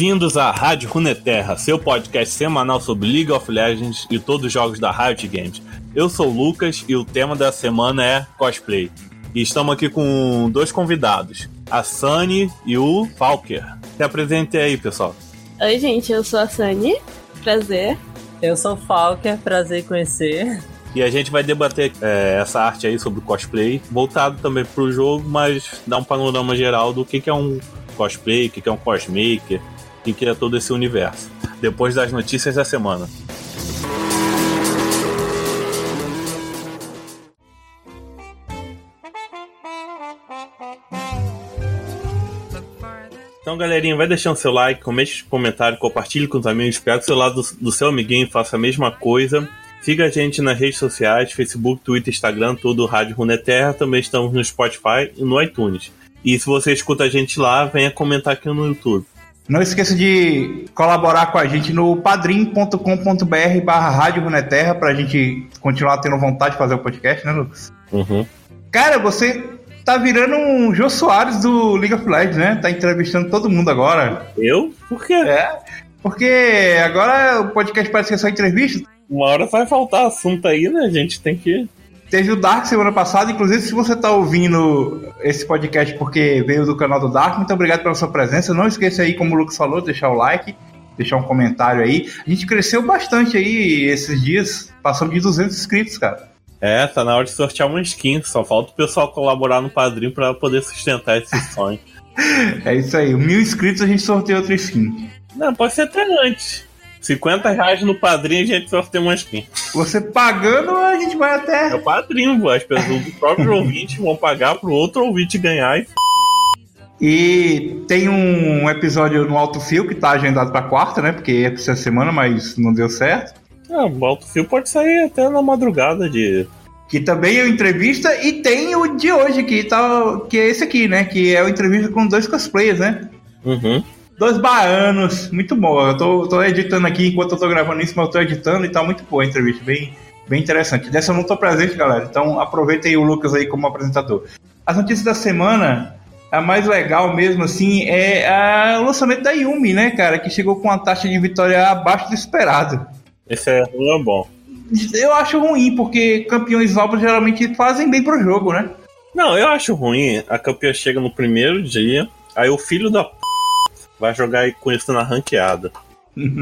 Bem-vindos à Rádio Runeterra, seu podcast semanal sobre League of Legends e todos os jogos da Riot Games. Eu sou o Lucas e o tema da semana é cosplay. E estamos aqui com dois convidados, a Sunny e o Falker. Se apresente aí, pessoal. Oi, gente, eu sou a Sunny. Prazer. Eu sou o Falker, prazer em conhecer. E a gente vai debater é, essa arte aí sobre cosplay, voltado também pro jogo, mas dar um panorama geral do que, que é um cosplay, o que, que é um cosmaker, o que, é todo esse universo. Depois das notícias da semana. Então, galerinha, vai deixando seu like, comente comentário, compartilhe com os amigos, pega o seu lado do, do seu amiguinho e faça a mesma coisa. Siga a gente nas redes sociais, Facebook, Twitter, Instagram, tudo Rádio Runeterra. Também estamos no Spotify e no iTunes. E se você escuta a gente lá, venha comentar aqui no YouTube. Não esqueça de colaborar com a gente no padrim.com.br barra Rádio Runeterra pra gente continuar tendo vontade de fazer o podcast, né, Lucas? Uhum. Cara, você tá virando um Jô Soares do League of Legends, né? Tá entrevistando todo mundo agora. Eu? Por quê? É, porque agora o podcast parece que é só entrevista. Uma hora vai faltar assunto aí, né? A gente tem que. Teve o Dark semana passada, inclusive se você tá ouvindo esse podcast porque veio do canal do Dark, muito obrigado pela sua presença. Não esqueça aí, como o Lucas falou, deixar o like, deixar um comentário aí. A gente cresceu bastante aí esses dias, passamos de 200 inscritos, cara. É, tá na hora de sortear uma skin. Só falta o pessoal colaborar no padrinho pra poder sustentar esse sonho. É isso aí, mil inscritos a gente sorteia outra skin. Não, pode ser até antes. 50 reais no padrinho a gente sorteia uma skin. Você pagando, a gente vai É até. o padrinho, as pessoas do próprio ouvinte vão pagar pro outro ouvinte ganhar e E tem um episódio no Alto Fio que tá agendado pra quarta, né? Porque é pra essa semana, mas não deu certo. Ah, o alto fio pode sair até na madrugada de. Que também é uma entrevista. E tem o de hoje, que, tá, que é esse aqui, né? Que é uma entrevista com dois cosplayers, né? Uhum. Dois baianos, muito bom. Eu tô, tô editando aqui enquanto eu tô gravando isso, mas eu tô editando e tá muito boa a entrevista, bem, bem interessante. Dessa eu não tô presente, galera, então aproveitem o Lucas aí como apresentador. As notícias da semana, a mais legal mesmo, assim, é a- o lançamento da Yumi, né, cara, que chegou com uma taxa de vitória abaixo do esperado. Esse é, é bom. Eu acho ruim, porque campeões novos geralmente fazem bem pro jogo, né? Não, eu acho ruim. A campeã chega no primeiro dia, aí o filho da. Vai jogar com isso na ranqueada.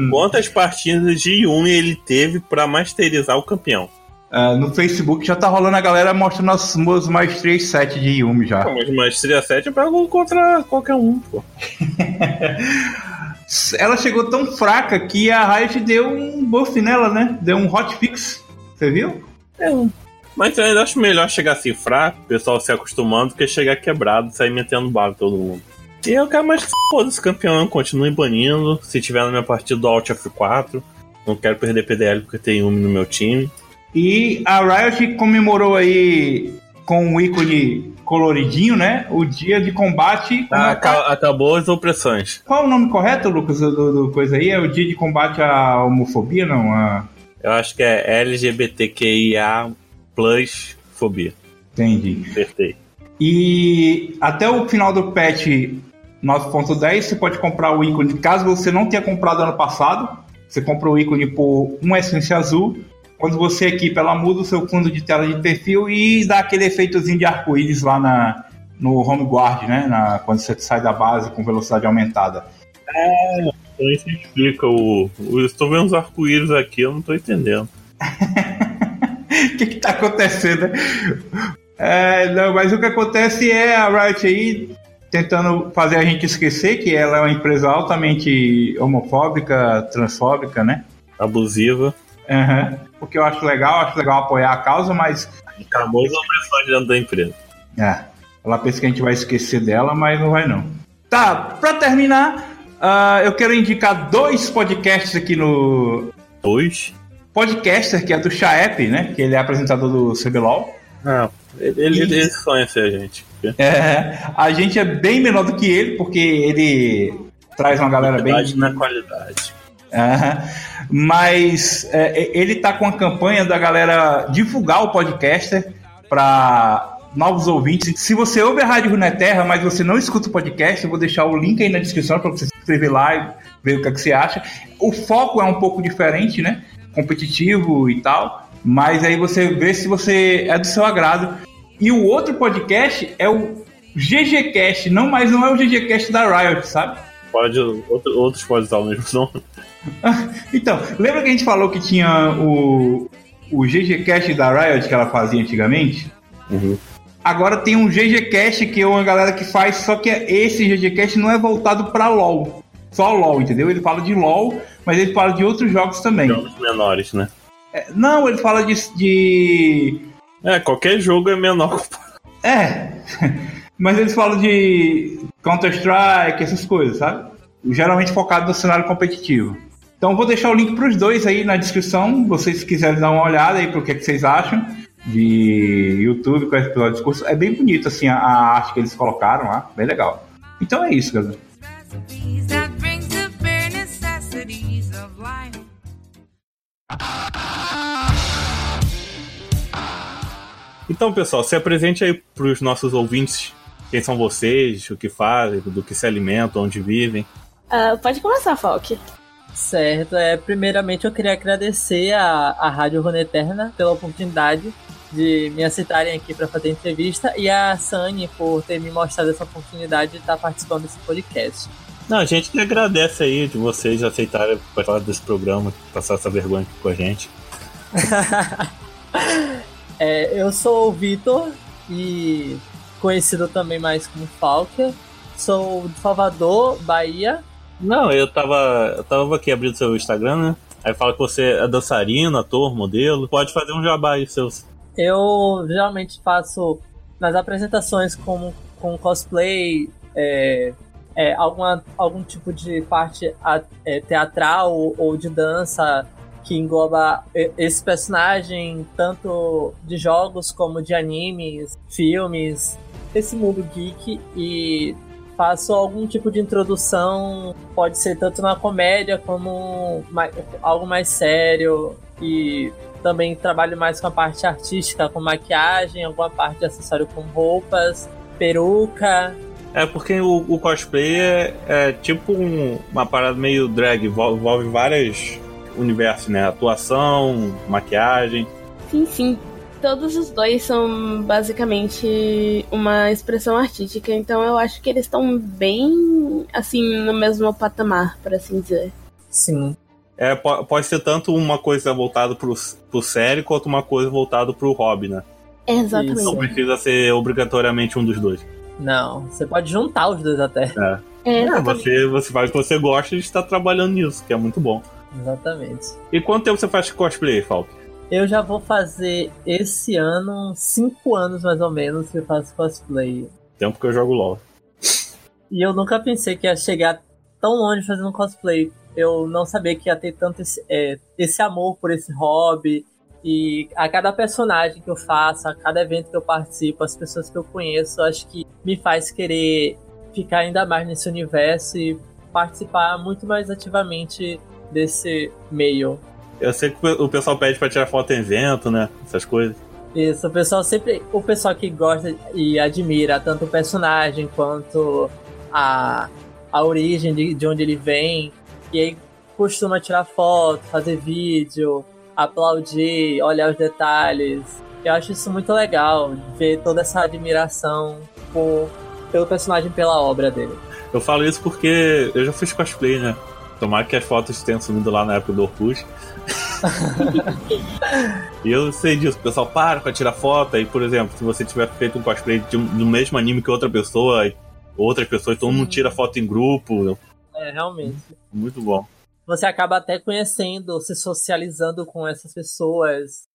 Quantas partidas de Yumi ele teve pra masterizar o campeão? Ah, no Facebook já tá rolando a galera mostrando as meus maestrias 7 de Yumi já. Pô, Mas maestria 7 eu pego contra qualquer um, pô. Ela chegou tão fraca que a Riot deu um buff nela, né? Deu um hotfix. Você viu? É. Mas eu ainda acho melhor chegar assim fraco, o pessoal se acostumando, do que chegar quebrado e sair metendo bala em todo mundo. E eu quero mais que foda esse campeão, continue banindo. Se tiver na minha partida do Alt F4, não quero perder PDL porque tem um no meu time. E a Riot comemorou aí com o ícone coloridinho, né? O dia de combate. Ah, aca- acabou as opressões. Qual é o nome correto, Lucas, do, do coisa aí? É o dia de combate à homofobia, não? A... Eu acho que é LGBTQIA plus fobia. Entendi. Acertei. E até o final do patch 9.10 você pode comprar o ícone. Caso você não tenha comprado ano passado, você compra o ícone por uma essência azul. Quando você equipa, ela muda o seu fundo de tela de perfil e dá aquele efeitozinho de arco-íris lá na, no home guard, né? Na, quando você sai da base com velocidade aumentada. Então isso explica o. Eu estou vendo os arco-íris aqui, eu não tô entendendo. O que, que tá acontecendo? É, não, mas o que acontece é a Riot aí tentando fazer a gente esquecer que ela é uma empresa altamente homofóbica, transfóbica, né? Abusiva. Aham. O que eu acho legal, acho legal apoiar a causa, mas Acabou as opressões dentro da empresa. é, ela pensa que a gente vai esquecer dela, mas não vai não. Tá, pra terminar, ah, eu quero indicar dois podcasts aqui no Dois. podcaster, que é do Chaep, né? Que ele é apresentador do CBLOL. Ah, ele, ele, ele sonha ser a gente. É, a gente é bem menor do que ele, porque ele traz uma galera bem. Qualidade na qualidade. Aham. Mas é, ele tá com a campanha da galera divulgar o podcaster para novos ouvintes. Se você ouve a Rádio Runeterra, mas você não escuta o podcast, eu vou deixar o link aí na descrição para você escrever lá e ver o que, é que você acha. O foco é um pouco diferente, né? Competitivo e tal. Mas aí você vê se você é do seu agrado. E o outro podcast é o GGCast, não, mas não é o GGCast da Riot, sabe? Pode, outro, outros podem usar o mesmo nome. então, lembra que a gente falou que tinha o, o GGCast da Riot que ela fazia antigamente? Uhum. Agora tem um GGCast que é uma galera que faz, só que esse GGCast não é voltado para LoL. Só LoL, entendeu? Ele fala de LoL, mas ele fala de outros jogos também. Jogos menores, né? É, não, ele fala de, de. É, qualquer jogo é menor. É. Mas eles falam de Counter-Strike, essas coisas, sabe? Geralmente focado no cenário competitivo. Então vou deixar o link para os dois aí na descrição, vocês quiserem dar uma olhada aí para o que, é que vocês acham de YouTube com esse episódio de discurso. É bem bonito assim a, a arte que eles colocaram lá, bem legal. Então é isso, galera. Então, pessoal, se apresente aí para os nossos ouvintes quem são vocês, o que fazem, do que se alimentam, onde vivem. Uh, pode começar, Falk. Certo, é, primeiramente eu queria agradecer a, a Rádio Runeterna pela oportunidade de me aceitarem aqui para fazer entrevista e a Sani por ter me mostrado essa oportunidade de estar participando desse podcast. Não, a gente que agradece aí de vocês aceitarem participar desse programa, passar essa vergonha aqui com a gente. é, eu sou o Vitor e conhecido também mais como Falker. Sou de Salvador, Bahia. Não, eu tava, eu tava aqui abrindo seu Instagram, né? Aí fala que você é dançarino, ator, modelo. Pode fazer um jabá aí seus. Eu geralmente faço nas apresentações como com cosplay, é, é, alguma, algum tipo de parte é, teatral ou de dança que engloba esse personagem tanto de jogos como de animes, filmes, esse mundo geek e faço algum tipo de introdução, pode ser tanto na comédia como mais, algo mais sério e também trabalho mais com a parte artística, com maquiagem, alguma parte de acessório com roupas, peruca. É porque o, o cosplay é, é tipo um, uma parada meio drag, envolve vários universos, né? Atuação, maquiagem. Sim, sim todos os dois são basicamente uma expressão artística, então eu acho que eles estão bem, assim, no mesmo patamar, por assim dizer. Sim. É, pode ser tanto uma coisa voltada pro, pro série quanto uma coisa voltada pro hobby, né? Exatamente. Não precisa ser obrigatoriamente um dos dois. Não, você pode juntar os dois até. É. É, é você, você faz o que você gosta e está trabalhando nisso, que é muito bom. Exatamente. E quanto tempo você faz cosplay, Falk? Eu já vou fazer esse ano, cinco anos mais ou menos, que eu faço cosplay. Tempo que eu jogo LOL. E eu nunca pensei que ia chegar tão longe fazendo cosplay. Eu não sabia que ia ter tanto esse, é, esse amor por esse hobby. E a cada personagem que eu faço, a cada evento que eu participo, as pessoas que eu conheço, acho que me faz querer ficar ainda mais nesse universo e participar muito mais ativamente desse meio. Eu sei que o pessoal pede pra tirar foto em evento, né? Essas coisas. Isso, o pessoal sempre. O pessoal que gosta e admira tanto o personagem quanto a, a origem de, de onde ele vem. E aí costuma tirar foto, fazer vídeo, aplaudir, olhar os detalhes. Eu acho isso muito legal, ver toda essa admiração por, pelo personagem, pela obra dele. Eu falo isso porque eu já fiz cosplay, né? Tomara que as fotos tenham sumido lá na época do Orkut. e eu sei disso, o pessoal para pra tirar foto. E, por exemplo, se você tiver feito um cosplay de um, do mesmo anime que outra pessoa, outras pessoas, todo mundo tira foto em grupo. É, realmente. Muito bom. Você acaba até conhecendo, se socializando com essas pessoas.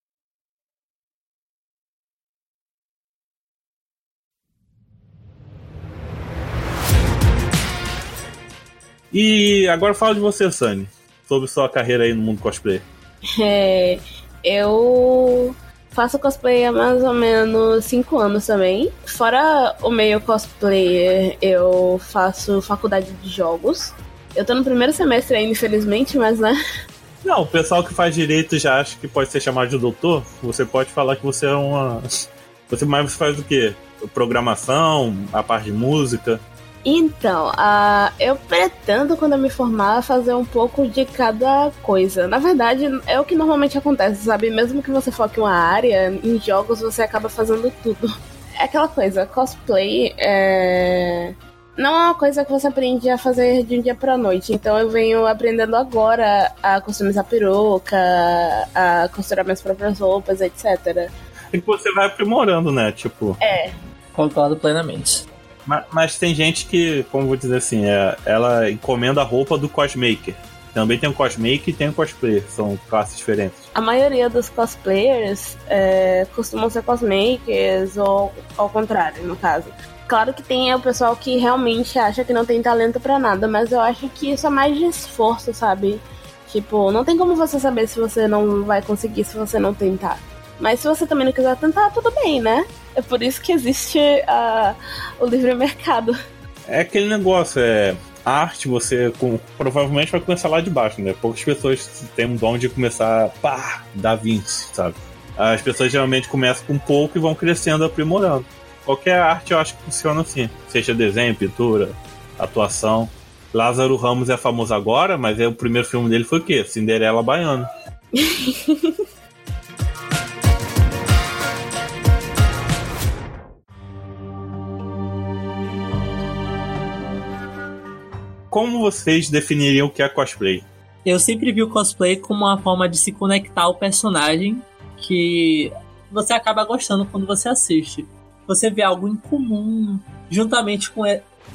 E agora fala de você, Sunny, sobre sua carreira aí no mundo cosplay. É, eu faço cosplay há mais ou menos 5 anos também. Fora o meio cosplayer, eu faço faculdade de jogos. Eu tô no primeiro semestre ainda, infelizmente, mas né. Não, o pessoal que faz direito já acha que pode ser chamado de doutor. Você pode falar que você é uma. Você mais faz o quê? Programação, a parte de música. Então, uh, eu pretendo, quando eu me formar, fazer um pouco de cada coisa. Na verdade, é o que normalmente acontece, sabe? Mesmo que você foque uma área, em jogos você acaba fazendo tudo. É aquela coisa, cosplay é não é uma coisa que você aprende a fazer de um dia pra noite. Então eu venho aprendendo agora a customizar peruca, a costurar minhas próprias roupas, etc. E que você vai aprimorando, né? Tipo. É. Concordo plenamente. Mas, mas, tem gente que, como vou dizer assim, é, ela encomenda a roupa do cosmaker. Também tem o cosmaker e tem o cosplayer, são classes diferentes. A maioria dos cosplayers é, costumam ser cosmakers, ou ao contrário, no caso. Claro que tem o pessoal que realmente acha que não tem talento para nada, mas eu acho que isso é mais de esforço, sabe? Tipo, não tem como você saber se você não vai conseguir se você não tentar. Mas se você também não quiser tentar, tudo bem, né? É por isso que existe uh, o livre mercado. É aquele negócio, é. A arte você com, provavelmente vai começar lá de baixo, né? Poucas pessoas têm um dom de começar, pá, da 20, sabe? As pessoas geralmente começam com pouco e vão crescendo, aprimorando. Qualquer arte eu acho que funciona assim. Seja desenho, pintura, atuação. Lázaro Ramos é famoso agora, mas é, o primeiro filme dele foi o quê? Cinderela Baiana. Como vocês definiriam o que é cosplay? Eu sempre vi o cosplay como uma forma de se conectar ao personagem que você acaba gostando quando você assiste você vê algo em comum, juntamente com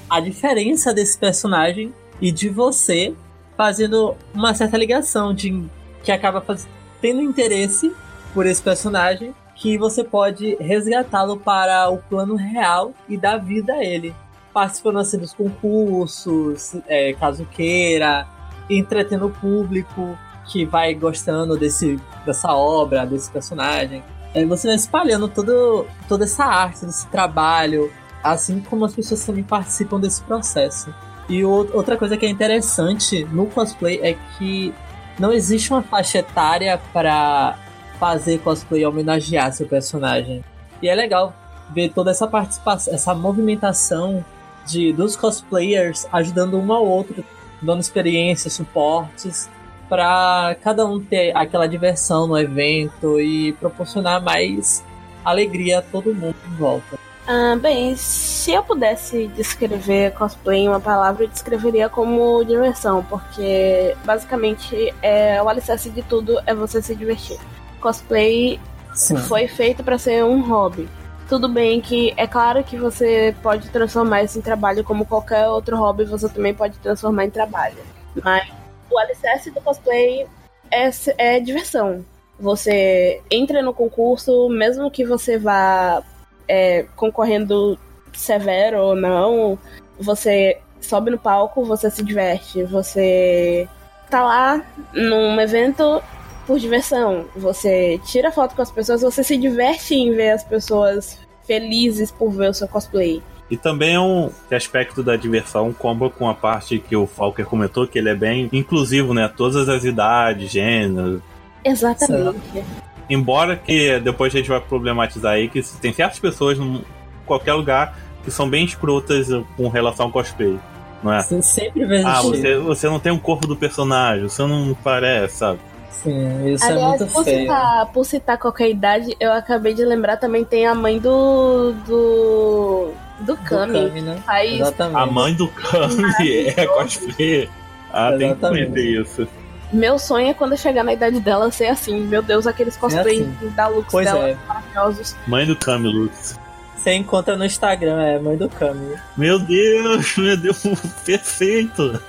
a diferença desse personagem e de você, fazendo uma certa ligação de que acaba faz, tendo interesse por esse personagem, que você pode resgatá-lo para o plano real e dar vida a ele. Participando assim dos concursos, é, caso queira, entretendo o público que vai gostando desse, dessa obra, desse personagem. É, você vai espalhando todo, toda essa arte, desse trabalho, assim como as pessoas também participam desse processo. E o, outra coisa que é interessante no cosplay é que não existe uma faixa etária para fazer cosplay e homenagear seu personagem. E é legal ver toda essa participação, essa movimentação de dos cosplayers ajudando um ao outro, dando experiências, suportes para cada um ter aquela diversão no evento e proporcionar mais alegria a todo mundo em volta. Ah, bem, se eu pudesse descrever cosplay em uma palavra, eu descreveria como diversão, porque basicamente é, o alicerce de tudo é você se divertir. Cosplay Sim. foi feito para ser um hobby. Tudo bem que é claro que você pode transformar isso em trabalho como qualquer outro hobby, você também pode transformar em trabalho. Mas o alicerce do cosplay é, é diversão. Você entra no concurso, mesmo que você vá é, concorrendo severo ou não, você sobe no palco, você se diverte. Você tá lá num evento por diversão. Você tira foto com as pessoas, você se diverte em ver as pessoas felizes por ver o seu cosplay. E também é um aspecto da diversão combo com a parte que o Falker comentou, que ele é bem inclusivo, né? Todas as idades, gêneros. Exatamente. Embora que depois a gente vai problematizar aí que tem certas pessoas em qualquer lugar que são bem escrotas com relação ao cosplay. Não é? Você sempre vê Ah, você, você não tem um corpo do personagem, você não parece, sabe? Sim, isso é Aliás, é muito por feio. Citar, por citar qualquer idade, eu acabei de lembrar também tem a mãe do. do. do Kami. Do Kami né? Faz... Exatamente. A mãe do Kami é cosplay. Ah, Exatamente. tem que isso. Meu sonho é quando eu chegar na idade dela ser assim. Meu Deus, aqueles cosplays é assim. da Lux pois dela é. maravilhosos. Mãe do Kami, Lux. Você encontra no Instagram, é mãe do Kami. Meu Deus, meu Deus, perfeito.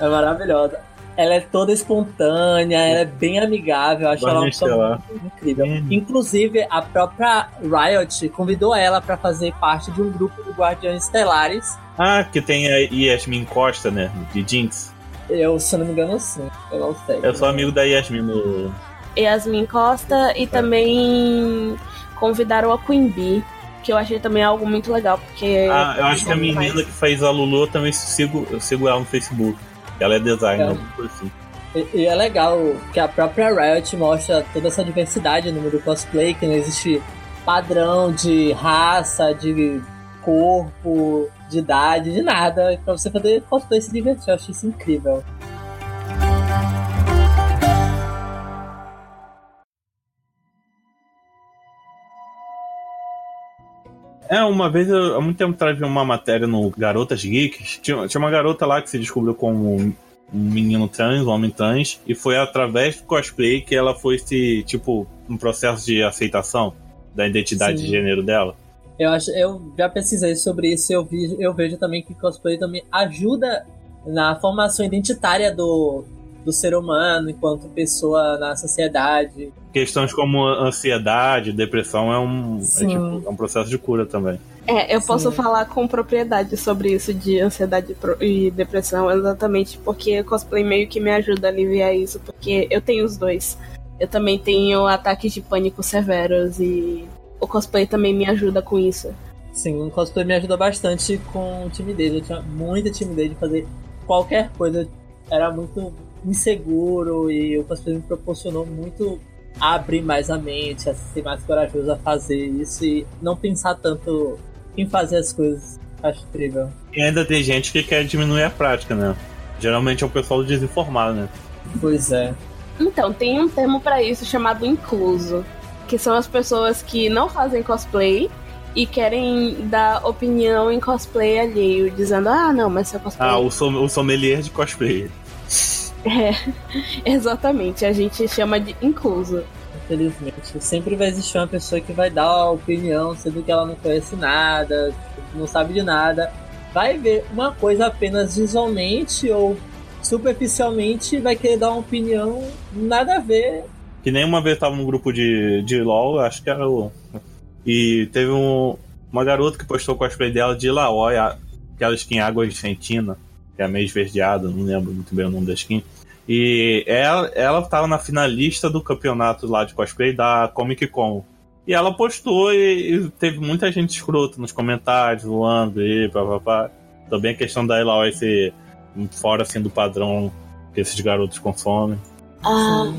É maravilhosa ela é toda espontânea, ela é bem amigável, acho ela uma pessoa incrível. Hum. Inclusive, a própria Riot convidou ela para fazer parte de um grupo de Guardiões Estelares. Ah, que tem a Yasmin Costa, né? De Jinx. Eu, se não me engano, sim. Eu não sei. Eu sou amigo da Yasmin no. Yasmin Costa e é. também convidaram a Queen Bee que eu achei também algo muito legal, porque. Ah, eu acho que a menina que fez a Lulu também sigo, eu sigo ela no Facebook. Ela é designer, é. assim. E, e, é legal que a própria Riot mostra toda essa diversidade no mundo cosplay, que não existe padrão de raça, de corpo, de idade, de nada. Pra você fazer cosplay se divertir. Eu achei isso incrível. É, uma vez, eu, há muito tempo atrás, vi uma matéria no Garotas Geeks. Tinha, tinha uma garota lá que se descobriu como um menino trans, um homem trans, e foi através do cosplay que ela foi se, tipo, um processo de aceitação da identidade Sim. de gênero dela. Eu, acho, eu já pesquisei sobre isso e eu, vi, eu vejo também que cosplay também ajuda na formação identitária do, do ser humano enquanto pessoa na sociedade. Questões como ansiedade, depressão é um, é, tipo, é um processo de cura também. É, eu posso Sim. falar com propriedade sobre isso de ansiedade e depressão, exatamente porque o cosplay meio que me ajuda a aliviar isso, porque eu tenho os dois. Eu também tenho ataques de pânico severos e o cosplay também me ajuda com isso. Sim, o cosplay me ajuda bastante com timidez. Eu tinha muita timidez de fazer qualquer coisa. Eu Era muito inseguro e o cosplay me proporcionou muito abrir mais a mente, a ser mais corajoso a fazer isso e não pensar tanto em fazer as coisas. Acho incrível. E ainda tem gente que quer diminuir a prática, né? Geralmente é o pessoal desinformado, né? Pois é. Então, tem um termo pra isso chamado incluso, que são as pessoas que não fazem cosplay e querem dar opinião em cosplay alheio, dizendo: "Ah, não, mas seu cosplay Ah, o, som, o sommelier de cosplay. É, exatamente, a gente chama de incluso. Infelizmente. Sempre vai existir uma pessoa que vai dar a opinião, sendo que ela não conhece nada, não sabe de nada. Vai ver uma coisa apenas visualmente ou superficialmente e vai querer dar uma opinião nada a ver. Que nem uma vez tava num grupo de, de LOL, acho que era o. E teve um, uma garota que postou o cosplay dela de Laoi, aquela skin Água Argentina, que é meio esverdeada, não lembro muito bem o nome da skin. E ela, ela tava na finalista do campeonato lá de cosplay da Comic Con. E ela postou e, e teve muita gente escrota nos comentários, zoando e papapá. Também a questão da Eloy ser fora assim do padrão que esses garotos consomem. Ah,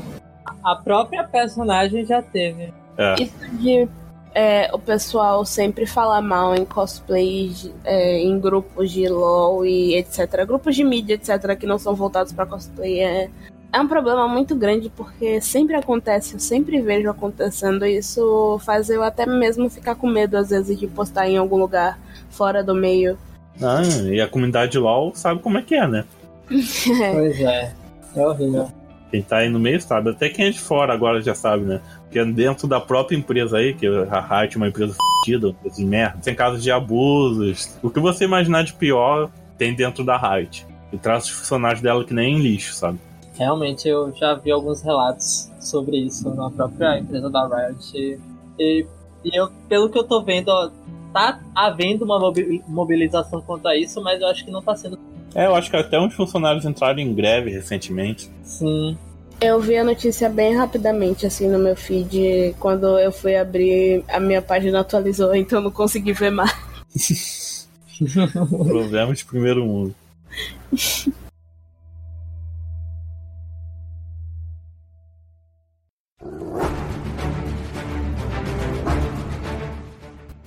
A própria personagem já teve. É. isso de é, o pessoal sempre falar mal em cosplay, é, em grupos de LOL e etc. Grupos de mídia, etc., que não são voltados pra cosplay é, é um problema muito grande porque sempre acontece, eu sempre vejo acontecendo. E isso faz eu até mesmo ficar com medo, às vezes, de postar em algum lugar fora do meio. Ah, e a comunidade de LoL sabe como é que é, né? Pois é. É horrível. Quem tá aí no meio sabe. Até quem é de fora agora já sabe, né? Porque dentro da própria empresa aí, que a Riot é uma empresa fodida, de merda, tem casos de abusos. O que você imaginar de pior tem dentro da Riot. E traz os funcionários dela que nem lixo, sabe? Realmente eu já vi alguns relatos sobre isso na própria empresa da Riot. E, e, eu, pelo que eu tô vendo, ó, tá havendo uma mobi- mobilização quanto a isso, mas eu acho que não tá sendo É, eu acho que até uns funcionários entraram em greve recentemente. sim. Eu vi a notícia bem rapidamente, assim, no meu feed. Quando eu fui abrir, a minha página atualizou, então eu não consegui ver mais. Problemas de primeiro mundo.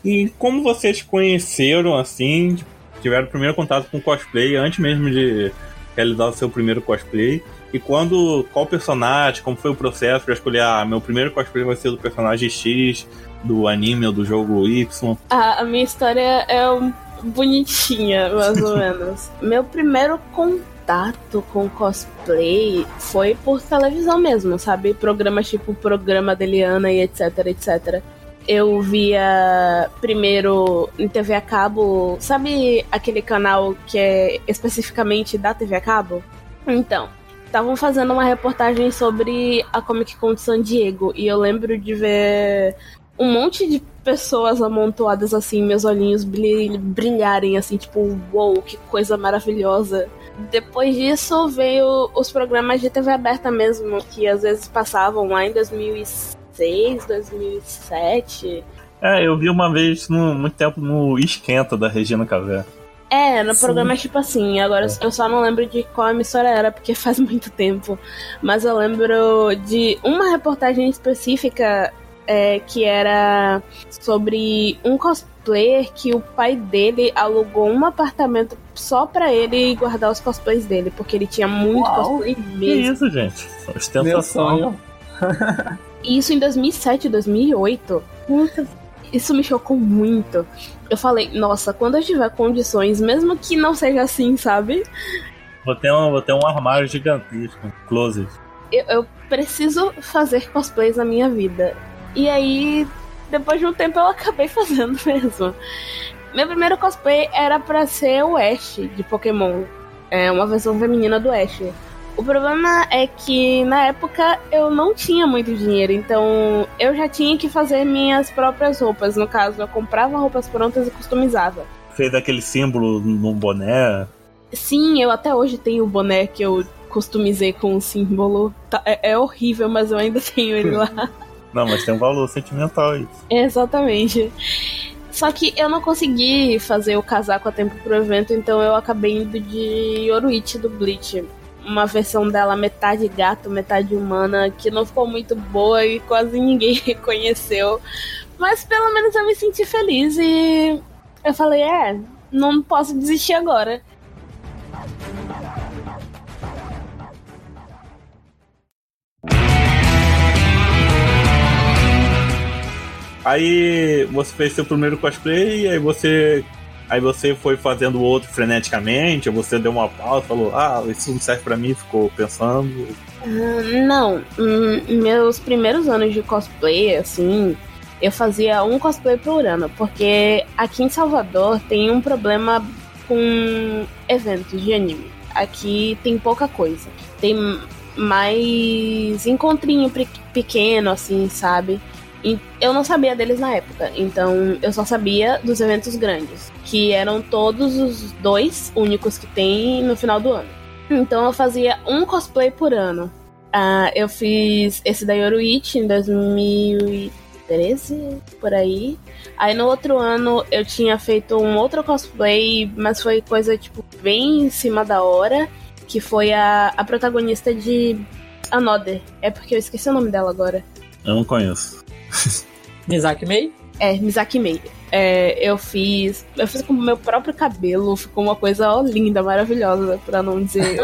E como vocês conheceram, assim, tiveram o primeiro contato com cosplay antes mesmo de realizar o seu primeiro cosplay? E quando, qual personagem, como foi o processo para escolher, ah, meu primeiro cosplay vai ser do personagem X, do anime ou do jogo Y? A, a minha história é um- bonitinha, mais ou menos. Meu primeiro contato com cosplay foi por televisão mesmo, sabe? Programas tipo Programa da Eliana e etc, etc. Eu via primeiro em TV a cabo, sabe aquele canal que é especificamente da TV a cabo? Então, estavam fazendo uma reportagem sobre a Comic Con de San Diego e eu lembro de ver um monte de pessoas amontoadas assim, meus olhinhos brilh- brilharem assim, tipo, uou, que coisa maravilhosa. Depois disso veio os programas de TV aberta mesmo, que às vezes passavam lá em 2006, 2007. É, eu vi uma vez, no, muito tempo, no Esquenta da Regina Casé. É, no Sim. programa tipo assim, agora eu só não lembro de qual emissora era, porque faz muito tempo. Mas eu lembro de uma reportagem específica é, que era sobre um cos cosplayer que o pai dele alugou um apartamento só pra ele guardar os cosplays dele, porque ele tinha muito Uau, cosplay Que mesmo. isso, gente? Meu Ostentação. sonho. E isso em 2007, 2008. Puta, isso me chocou muito. Eu falei, nossa, quando eu tiver condições, mesmo que não seja assim, sabe? Vou ter, um, vou ter um armário gigantesco, um closet. Eu, eu preciso fazer cosplays na minha vida. E aí, depois de um tempo, eu acabei fazendo mesmo. Meu primeiro cosplay era pra ser o Ash de Pokémon. É uma versão feminina do Ash. O problema é que na época eu não tinha muito dinheiro, então eu já tinha que fazer minhas próprias roupas. No caso, eu comprava roupas prontas e customizava. Fez aquele símbolo num boné. Sim, eu até hoje tenho o boné que eu customizei com o símbolo. Tá- é, é horrível, mas eu ainda tenho ele lá. Não, mas tem um valor sentimental isso. Exatamente. Só que eu não consegui fazer o casaco a tempo pro evento, então eu acabei indo de Yoruichi do Bleach. Uma versão dela metade gato, metade humana, que não ficou muito boa e quase ninguém reconheceu. Mas pelo menos eu me senti feliz e eu falei, é, não posso desistir agora. Aí você fez seu primeiro cosplay e aí você. Aí você foi fazendo o outro freneticamente, ou você deu uma pausa, falou, ah, isso não serve pra mim, ficou pensando. Ah, Não, hum, meus primeiros anos de cosplay, assim, eu fazia um cosplay por ano, porque aqui em Salvador tem um problema com eventos de anime. Aqui tem pouca coisa. Tem mais encontrinho pe- pequeno, assim, sabe? E eu não sabia deles na época, então eu só sabia dos eventos grandes, que eram todos os dois únicos que tem no final do ano. Então eu fazia um cosplay por ano. Ah, eu fiz esse da Yoruichi em 2013, por aí. Aí no outro ano eu tinha feito um outro cosplay, mas foi coisa tipo bem em cima da hora, que foi a, a protagonista de Another. É porque eu esqueci o nome dela agora. Eu não conheço. Mizaki Mei? É, Misaki Mei. É, eu fiz. Eu fiz com o meu próprio cabelo, ficou uma coisa ó, linda, maravilhosa, pra não dizer.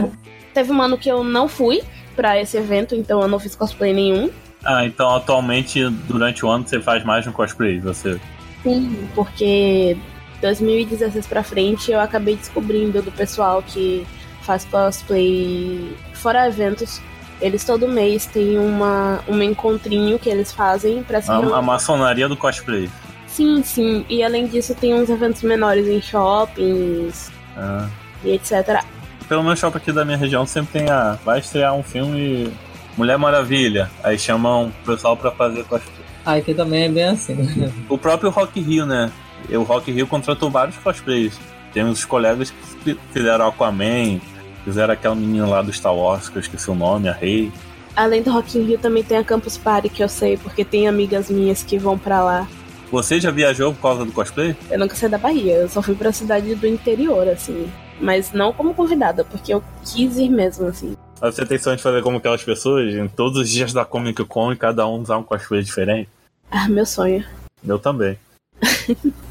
Teve um ano que eu não fui pra esse evento, então eu não fiz cosplay nenhum. Ah, então atualmente, durante o ano, você faz mais um cosplay, você. Sim, porque 2016 pra frente eu acabei descobrindo do pessoal que faz cosplay fora eventos. Eles todo mês têm uma, um encontrinho que eles fazem pra se A, a maçonaria do cosplay. Sim, sim. E além disso, tem uns eventos menores em shoppings Ah. e etc. Pelo menos shopping aqui da minha região sempre tem a. Vai estrear um filme Mulher Maravilha. Aí chamam o pessoal pra fazer cosplay. Ah, aqui também é bem assim. O próprio Rock Rio, né? O Rock Rio contratou vários cosplays. Tem uns colegas que fizeram Aquaman, fizeram aquela menina lá do Star Wars, que eu esqueci o nome, a Rei. Além do Rock in Rio, também tem a Campus Party, que eu sei, porque tem amigas minhas que vão pra lá. Você já viajou por causa do cosplay? Eu nunca saí da Bahia, eu só fui pra cidade do interior, assim. Mas não como convidada, porque eu quis ir mesmo, assim. Mas Você tem sonho de fazer como aquelas pessoas? Em todos os dias da Comic Con, cada um usar um cosplay diferente? Ah, meu sonho. Eu também.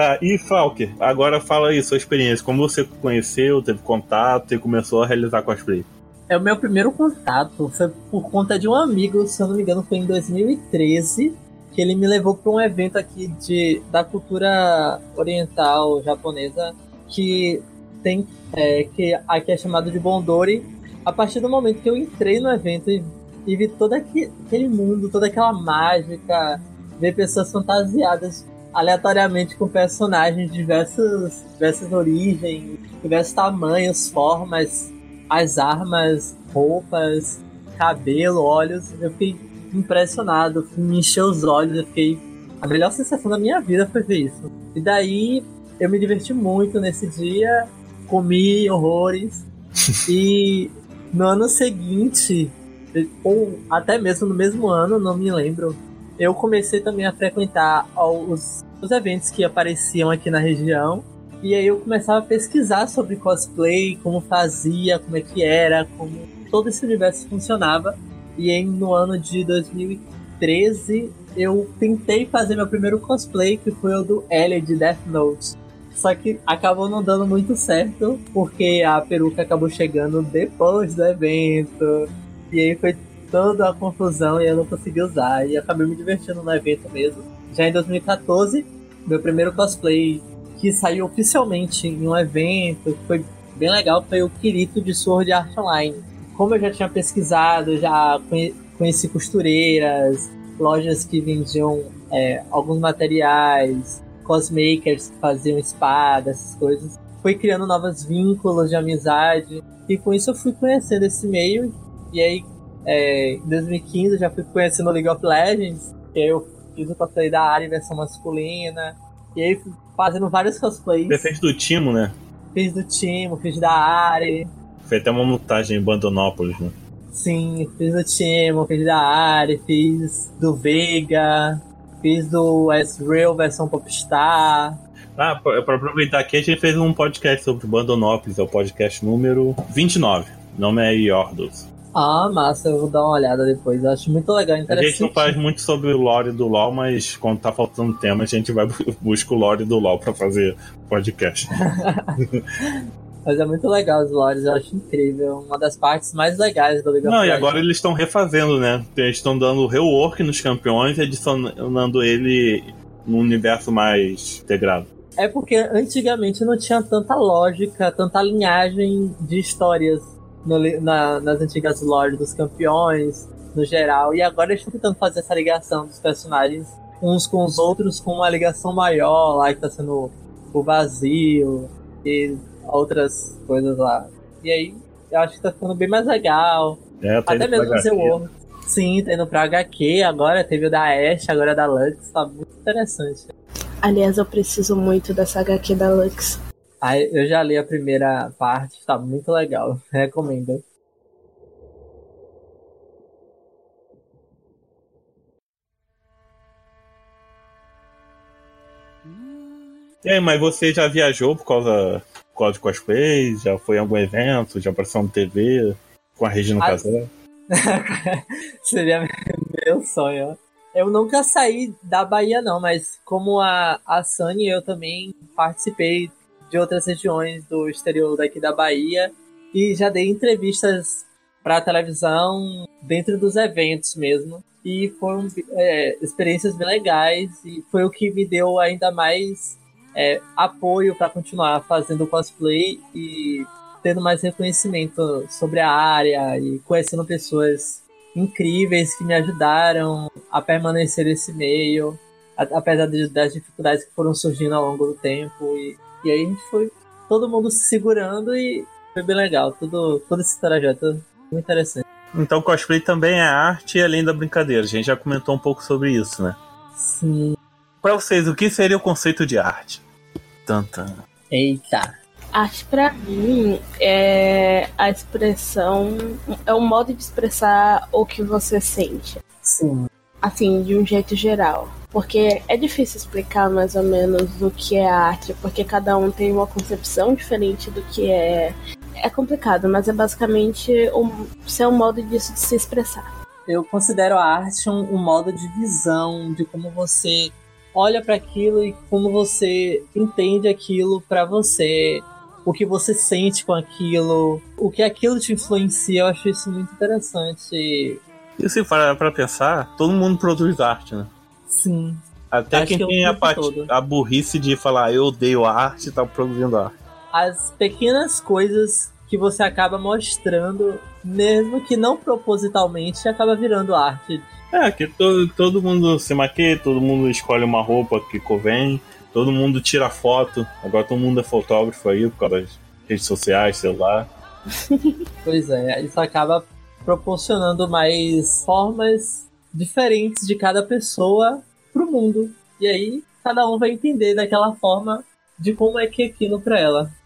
Tá, e Falker, agora fala aí sua experiência. Como você conheceu, teve contato e começou a realizar cosplay? É o meu primeiro contato, foi por conta de um amigo, se eu não me engano, foi em 2013, que ele me levou para um evento aqui de, da cultura oriental japonesa, que tem é, que aqui é chamado de Bondori. A partir do momento que eu entrei no evento e, e vi todo aque- aquele mundo, toda aquela mágica, ver pessoas fantasiadas aleatoriamente com personagens de diversas, diversas origens, diversos tamanhos, formas, as armas, roupas, cabelo, olhos. Eu fiquei impressionado, me encheu os olhos, eu fiquei. A melhor sensação da minha vida foi ver isso. E daí eu me diverti muito nesse dia, comi horrores. e no ano seguinte, ou até mesmo no mesmo ano, não me lembro, eu comecei também a frequentar os, os eventos que apareciam aqui na região. E aí eu começava a pesquisar sobre cosplay, como fazia, como é que era, como todo esse universo funcionava. E aí no ano de 2013 eu tentei fazer meu primeiro cosplay, que foi o do Ellie de Death Note. Só que acabou não dando muito certo, porque a peruca acabou chegando depois do evento. E aí foi toda a confusão e eu não consegui usar. E acabei me divertindo no evento mesmo. Já em 2014, meu primeiro cosplay que saiu oficialmente em um evento, que foi bem legal, foi o Kirito de Sword Art Online. Como eu já tinha pesquisado, já conheci costureiras, lojas que vendiam é, alguns materiais, cosmakers que faziam espadas, essas coisas. Fui criando novos vínculos de amizade. E com isso eu fui conhecendo esse meio. E aí, é, em 2015, já fui conhecendo o League of Legends. E aí eu fiz o cosplay da área versão masculina. E aí fazendo vários cosplays. Você fez do Timo, né? Fiz do Timo, fiz da Ari. Fez até uma montagem em Bandonópolis, né? Sim, fiz do Timo, fiz da Ari, fiz do Vega, Fiz do S-Real versão Popstar. Ah, para aproveitar aqui, a gente fez um podcast sobre Bandonópolis, é o podcast número 29. O nome é Iordos. Ah, massa, eu vou dar uma olhada depois. Eu acho muito legal, interessante. A gente não faz muito sobre o lore do LoL, mas quando tá faltando tema, a gente vai buscar o lore do LoL para fazer podcast. Mas é muito legal os lores, eu acho incrível. Uma das partes mais legais do League Não, e agora eles estão refazendo, né? Eles estão dando rework nos campeões e adicionando ele num universo mais integrado. É porque antigamente não tinha tanta lógica, tanta linhagem de histórias no, na, nas antigas lores dos campeões, no geral. E agora eles estão tentando fazer essa ligação dos personagens uns com os outros com uma ligação maior lá que tá sendo o vazio. E outras coisas lá. E aí, eu acho que tá ficando bem mais legal. É, tá Até mesmo fazer o Sim, tá indo pra HQ agora, teve o da Ash, agora da Lux, tá muito interessante. Aliás, eu preciso muito dessa HQ da Lux. Ah, eu já li a primeira parte, tá muito legal, recomendo. E aí, mas você já viajou por causa causa de cosplay? Já foi em algum evento? Já apareceu na TV com a Regina ah, Casé? Seria meu sonho. Eu nunca saí da Bahia, não, mas como a, a Sunny, eu também participei de outras regiões do exterior daqui da Bahia e já dei entrevistas para televisão dentro dos eventos mesmo. E foram é, experiências bem legais e foi o que me deu ainda mais é, apoio para continuar fazendo cosplay e tendo mais reconhecimento sobre a área e conhecendo pessoas incríveis que me ajudaram a permanecer nesse meio, apesar das dificuldades que foram surgindo ao longo do tempo. E, e aí a gente foi todo mundo se segurando e foi bem legal, tudo, todo esse trajeto muito interessante. Então cosplay também é arte além da brincadeira. A gente já comentou um pouco sobre isso, né? Sim. Para vocês, o que seria o conceito de arte? Tanta. Eita. Arte para mim é a expressão, é o modo de expressar o que você sente. Sim. Assim, de um jeito geral. Porque é difícil explicar mais ou menos o que é arte, porque cada um tem uma concepção diferente do que é. É complicado, mas é basicamente o seu modo de se expressar. Eu considero a arte um, um modo de visão de como você olha para aquilo e como você entende aquilo para você, o que você sente com aquilo, o que aquilo te influencia. Eu acho isso muito interessante. E se for para pensar, todo mundo produz arte, né? Sim. Até quem que tem a, a burrice de falar eu odeio arte tá produzindo arte. As pequenas coisas que você acaba mostrando, mesmo que não propositalmente, acaba virando arte. É, que todo, todo mundo se maquia, todo mundo escolhe uma roupa que convém, todo mundo tira foto. Agora todo mundo é fotógrafo aí por causa das redes sociais, celular. pois é, isso acaba proporcionando mais formas diferentes de cada pessoa pro mundo. E aí cada um vai entender daquela forma de como é que é aquilo para ela.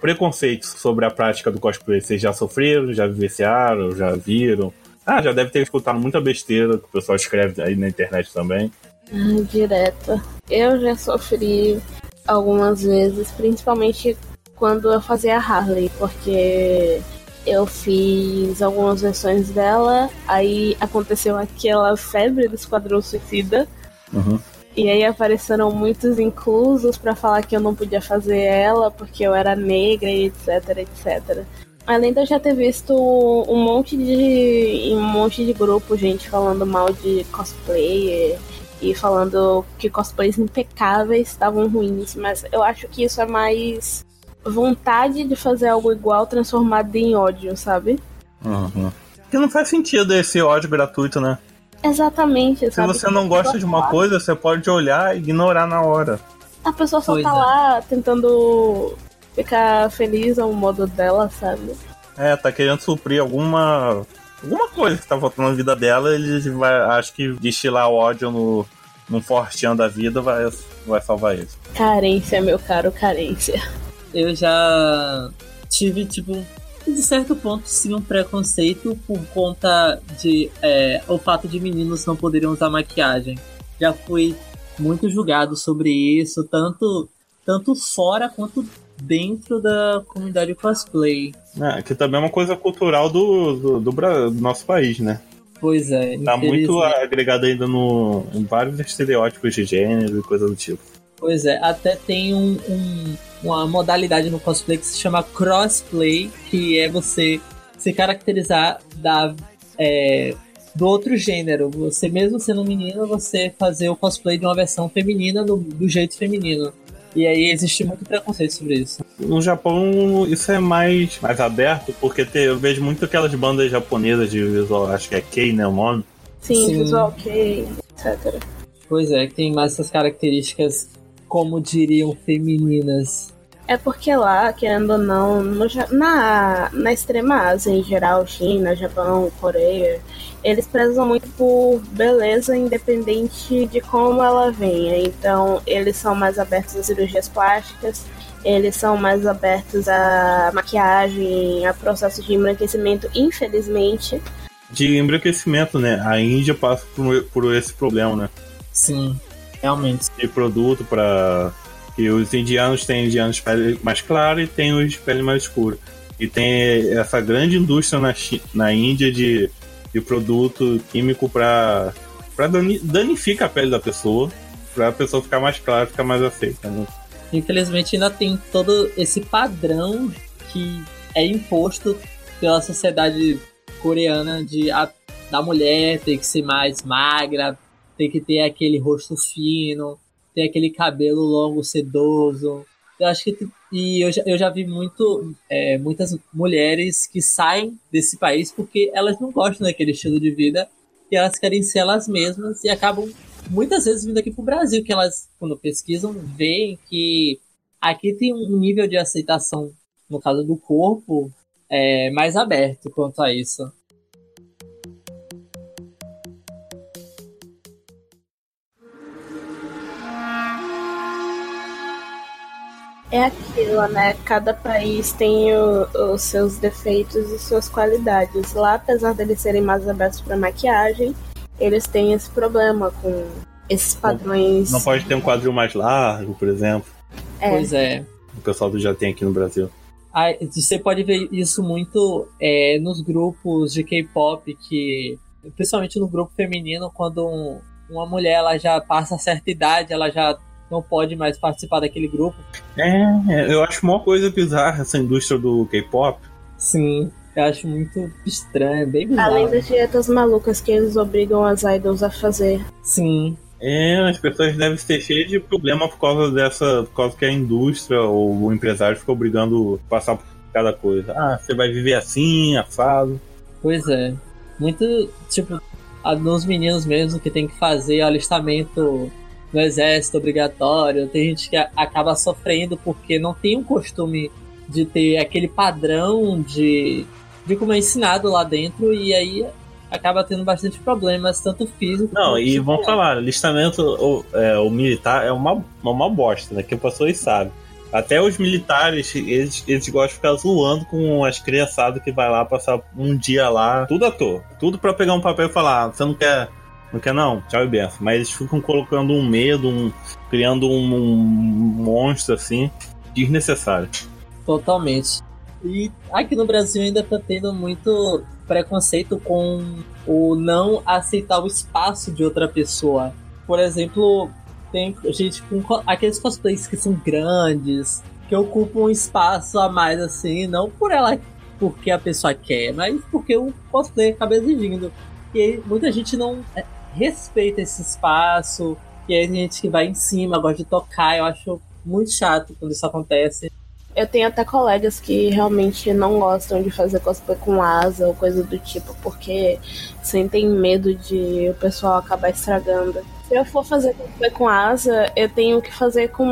preconceitos sobre a prática do cosplay, vocês já sofreram, já vivenciaram, já viram? Ah, já deve ter escutado muita besteira que o pessoal escreve aí na internet também. Ah, direto. Eu já sofri algumas vezes, principalmente quando eu fazia a Harley, porque eu fiz algumas versões dela, aí aconteceu aquela febre do Esquadrão Suicida. Uhum. E aí apareceram muitos inclusos para falar que eu não podia fazer ela porque eu era negra e etc, etc. Além de eu já ter visto um monte de um monte de grupo, gente falando mal de cosplayer e falando que cosplays impecáveis estavam ruins, mas eu acho que isso é mais vontade de fazer algo igual transformado em ódio, sabe? Uhum. Que não faz sentido esse ódio gratuito, né? Exatamente. Se sabe? você não gosta de uma coisa, você pode olhar e ignorar na hora. A pessoa só Pois tá é. lá tentando ficar feliz ao modo dela, sabe? É, tá querendo suprir alguma. Alguma coisa que tá faltando na vida dela, ele vai. Acho que destilar ódio no, num fortinho da vida vai, vai salvar isso. Carência, meu caro, carência. Eu já tive, tipo, de certo ponto, sim, um preconceito por conta de é, o fato de meninos não poderem usar maquiagem. Já fui muito julgado sobre isso, tanto, tanto fora quanto dentro da comunidade cosplay. É, que também é uma coisa cultural do, do, do, do nosso país, né? Pois é, Tá muito agregado ainda no, em vários estereótipos de gênero e coisa do tipo. Pois é, até tem um, um- uma modalidade no cosplay que se chama crossplay, que é você se caracterizar da, é, do outro gênero. Você mesmo sendo menino, você fazer o cosplay de uma versão feminina no- do jeito feminino. E aí existe muito preconceito sobre isso. No Japão, isso é mais, mais aberto, porque te- eu vejo muito aquelas bandas japonesas de visual, acho que é Kei, né, o nome? Sim, Sim. visual ok, etc. Pois é, que tem mais essas características, como diriam, femininas. É porque lá, querendo ou não, no na, na extrema Ásia em geral, China, Japão, Coreia, eles prezam muito por beleza independente de como ela venha. Então, eles são mais abertos a cirurgias plásticas, eles são mais abertos a maquiagem, a processo de embranquecimento, infelizmente. De embranquecimento, né? A Índia passa por, por esse problema, né? Sim, realmente. De produto para que os indianos têm indianos de pele mais clara e tem os de pele mais escura. E tem essa grande indústria na, na Índia de, de produto químico para para danificar a pele da pessoa, para a pessoa ficar mais clara, ficar mais aceita. Né? Infelizmente ainda tem todo esse padrão que é imposto pela sociedade coreana de a, da mulher ter que ser mais magra, ter que ter aquele rosto fino, ter aquele cabelo longo, sedoso. Eu acho que e eu já, eu já vi muito é, muitas mulheres que saem desse país porque elas não gostam daquele estilo de vida e elas querem ser elas mesmas e acabam muitas vezes vindo aqui pro Brasil, que elas, quando pesquisam, veem que aqui tem um nível de aceitação, no caso do corpo, é, mais aberto quanto a isso. É aquilo, né? Cada país tem o- os seus defeitos e suas qualidades. Lá, apesar deles serem mais abertos para maquiagem, eles têm esse problema com esses padrões. Não pode ter um quadril mais largo, por exemplo. É, Pois é. O pessoal do já tem aqui no Brasil. Ah, você pode ver isso muito é, nos grupos de K-pop, que principalmente no grupo feminino, quando um- uma mulher ela já passa certa idade, ela já não pode mais participar daquele grupo. É, eu acho uma coisa bizarra essa indústria do K-pop. Sim, eu acho muito estranho, bem bizarro. Além das dietas malucas que eles obrigam as idols a fazer. Sim, É, as pessoas devem ser cheias de problema por causa dessa. Por causa que a indústria ou o empresário fica obrigando a passar por cada coisa. Ah, você vai viver assim, assado. pois é. Muito, tipo, a- nos meninos mesmo que tem que fazer alistamento no exército obrigatório. Tem gente que acaba sofrendo porque não tem um costume de ter aquele padrão de, de como é ensinado lá dentro e aí acaba tendo bastante problemas, tanto físico Não, e vamos falar, alistamento o, é, o militar é uma, uma bosta, né? Quem passou aí sabe. Até os militares, eles, eles gostam de ficar zoando com as criançadas que vai lá passar um dia lá, tudo à toa. Tudo pra pegar um papel e falar, ah, você não quer. Não quer não? Tchau e benção. Mas eles ficam colocando um medo, um, criando um, um monstro assim, desnecessário. Totalmente. E aqui no Brasil ainda tá tendo muito preconceito com o não aceitar o espaço de outra pessoa. Por exemplo, tem gente com aqueles cosplays que são grandes, que ocupam um espaço a mais assim, não por ela porque a pessoa quer, mas porque o cosplay acaba exigindo. E muita gente não respeita esse espaço, e aí tem gente que vai em cima, gosta de tocar, eu acho muito chato quando isso acontece. Eu tenho até colegas que realmente não gostam de fazer cosplay com asa ou coisa do tipo, porque sentem medo de o pessoal acabar estragando. Se eu for fazer cosplay com asa, eu tenho que fazer com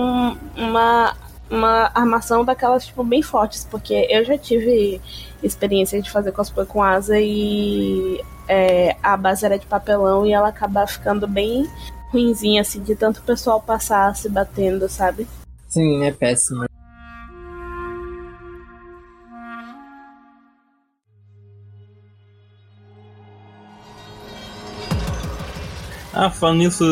uma, uma armação daquelas, tipo, bem fortes, porque eu já tive experiência de fazer cosplay com asa e é, a base era de papelão e ela acaba ficando bem ruinzinha, assim, de tanto pessoal passar se batendo, sabe? Sim, é péssimo. Ah, falando nisso,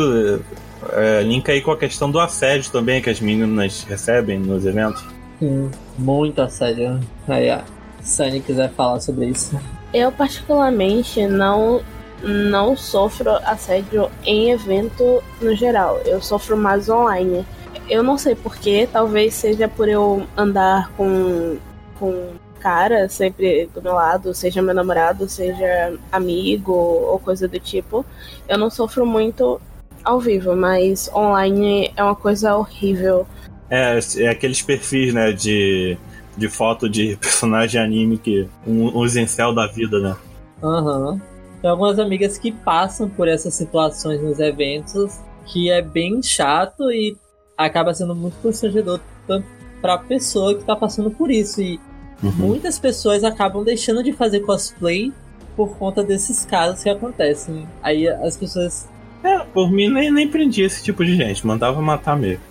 é, linka aí com a questão do assédio também que as meninas recebem nos eventos. Sim, muito assédio. Aí a Sunny quiser falar sobre isso. Eu particularmente não não sofro assédio em evento no geral. Eu sofro mais online. Eu não sei porquê, talvez seja por eu andar com, com cara sempre do meu lado, seja meu namorado, seja amigo ou coisa do tipo. Eu não sofro muito ao vivo, mas online é uma coisa horrível. É, é aqueles perfis, né, de, de foto de personagem anime que um, um incel da vida, né? Aham. Uhum. Tem algumas amigas que passam por essas situações nos eventos que é bem chato e acaba sendo muito constrangedor tanto pra pessoa que tá passando por isso. E Uhum. Muitas pessoas acabam deixando de fazer cosplay por conta desses casos que acontecem. Aí as pessoas. É, por mim nem, nem prendia esse tipo de gente, mandava matar mesmo.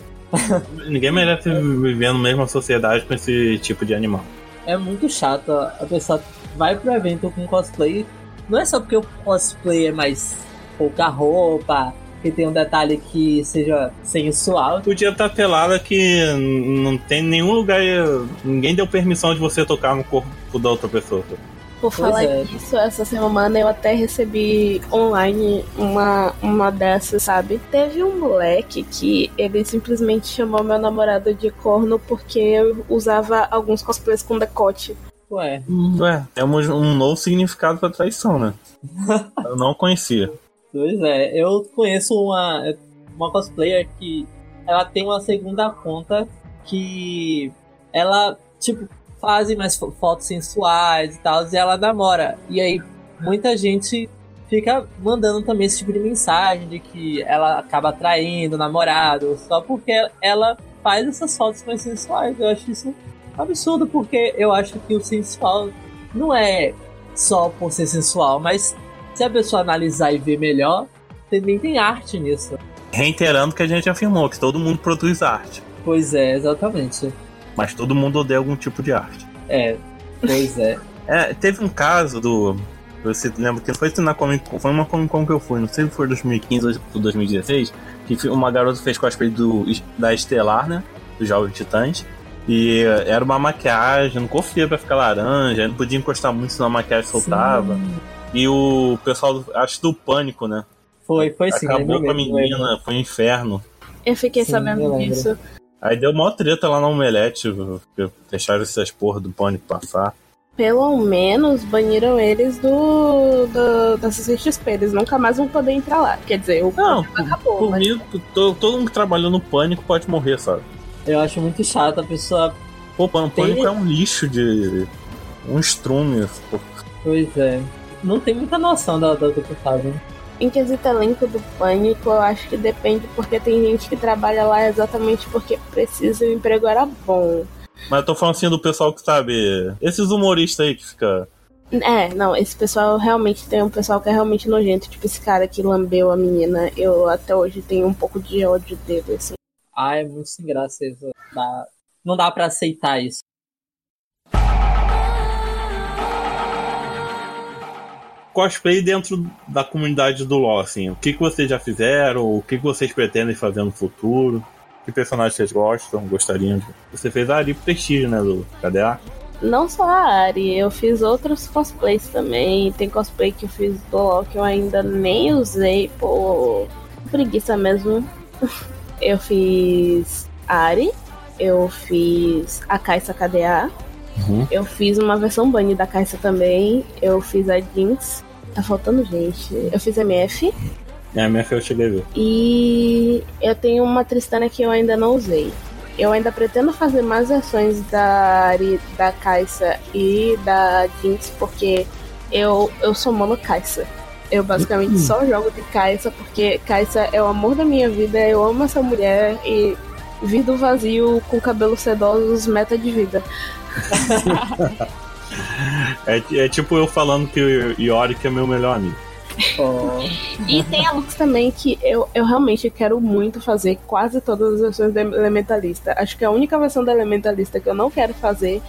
Ninguém merece viver na mesma sociedade com esse tipo de animal. É muito chato, a pessoa vai pro evento com cosplay. Não é só porque o cosplay é mais pouca roupa, que tem um detalhe que seja sensual. Podia estar pelada que não tem nenhum lugar. Ninguém deu permissão de você tocar no corpo da outra pessoa. Por falar é. disso, essa semana eu até recebi online uma, uma dessas, sabe? Teve um moleque que ele simplesmente chamou meu namorado de corno porque eu usava alguns cosplays com decote. Ué. Ué, temos um novo significado pra traição, né? eu não conhecia. Pois é, eu conheço uma, uma cosplayer que ela tem uma segunda conta que ela, tipo, faz mais fotos sensuais e tal, e ela namora. E aí, muita gente fica mandando também esse tipo de mensagem de que ela acaba atraindo o namorado só porque ela faz essas fotos mais sensuais. Eu acho isso absurdo, porque eu acho que o sensual não é só por ser sensual, mas se a pessoa analisar e ver melhor, também tem arte nisso. Reiterando que a gente afirmou que todo mundo produz arte. Pois é, exatamente. Mas todo mundo odeia algum tipo de arte. É, pois é. é, teve um caso do. Você lembra que foi na Comic Con, foi uma Comic Con que eu fui, não sei se foi 2015 ou 2016, que uma garota fez cosplay do, da Estelar, né? Do Jovem Titãs. E era uma maquiagem, não confia pra ficar laranja, não podia encostar muito senão a maquiagem soltava. Sim. E o pessoal, acho do Pânico, né? Foi, foi sim. Acabou com a menina, foi um inferno. Eu fiquei sim, sabendo disso. Aí deu mó treta lá na Omelete, deixaram essas porra do Pânico passar. Pelo menos baniram eles do, do da CCXP, eles nunca mais vão poder entrar lá. Quer dizer, o Não, acabou. Por mas... mim, todo, todo mundo que trabalhou no Pânico pode morrer, sabe? Eu acho muito chato a pessoa. Pô, o Pânico tem... é um lixo de. um estrume. Pois é não tem muita noção da, da, do que fazem. Em quesito elenco do Pânico, eu acho que depende, porque tem gente que trabalha lá exatamente porque precisa e o emprego era bom. Mas eu tô falando assim do pessoal que sabe. Esses humoristas aí que fica. É, não, esse pessoal realmente tem um pessoal que é realmente nojento, tipo esse cara que lambeu a menina. Eu até hoje tenho um pouco de ódio dele, assim. Ah, é muito sem graça isso. Da, não dá para aceitar isso. Cosplay dentro da comunidade do LoL, assim, o que, que vocês já fizeram, o que, que vocês pretendem fazer no futuro, que personagens vocês gostam, gostariam de... Você fez a Ari Prestige, né, do KDA? Não só a Ari, eu fiz outros cosplays também. Tem cosplay que eu fiz do LoL que eu ainda nem usei por preguiça mesmo. eu fiz Ari, eu fiz a Caixa KDA, uhum. eu fiz uma versão bunny da Caixa também, eu fiz a Jinx, tá faltando gente, eu fiz MF. É, MF eu cheguei a ver. E eu tenho uma Tristana que eu ainda não usei. Eu ainda pretendo fazer mais versões da da Caixa e da Jinx, porque eu, eu sou mono Caixa. Eu basicamente uhum. só jogo de Caixa porque Caixa é o amor da minha vida, eu amo essa mulher e vir do vazio com cabelos sedosos, meta de vida. é, é, tipo eu falando que o Yorick é meu melhor amigo. Oh. e tem a Lux também que eu, eu realmente quero muito fazer quase todas as versões da Elementalista. Acho que a única versão da Elementalista que eu não quero fazer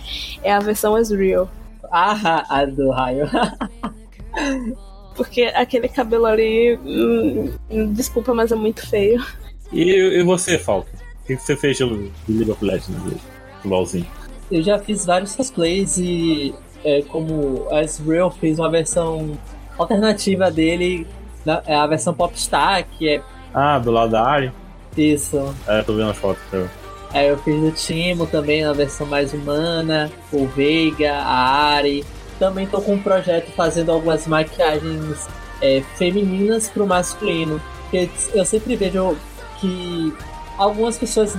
é a versão Ezreal. Ah, a do raio. Porque aquele cabelo ali, hum, desculpa, mas é muito feio. E, e você, Falco? O que você fez no League of Legends, LOLzinho? Eu já fiz vários cosplays e é, como a Ezreal fez uma versão alternativa dele, né, é a versão Popstar, que é. Ah, do lado da Ari? Isso. É, tô vendo as fotos. Tá? É, eu fiz o Timo também na versão mais humana, o Veiga, a Ari. Também tô com um projeto fazendo algumas maquiagens é, femininas pro masculino. Porque eu sempre vejo que algumas pessoas,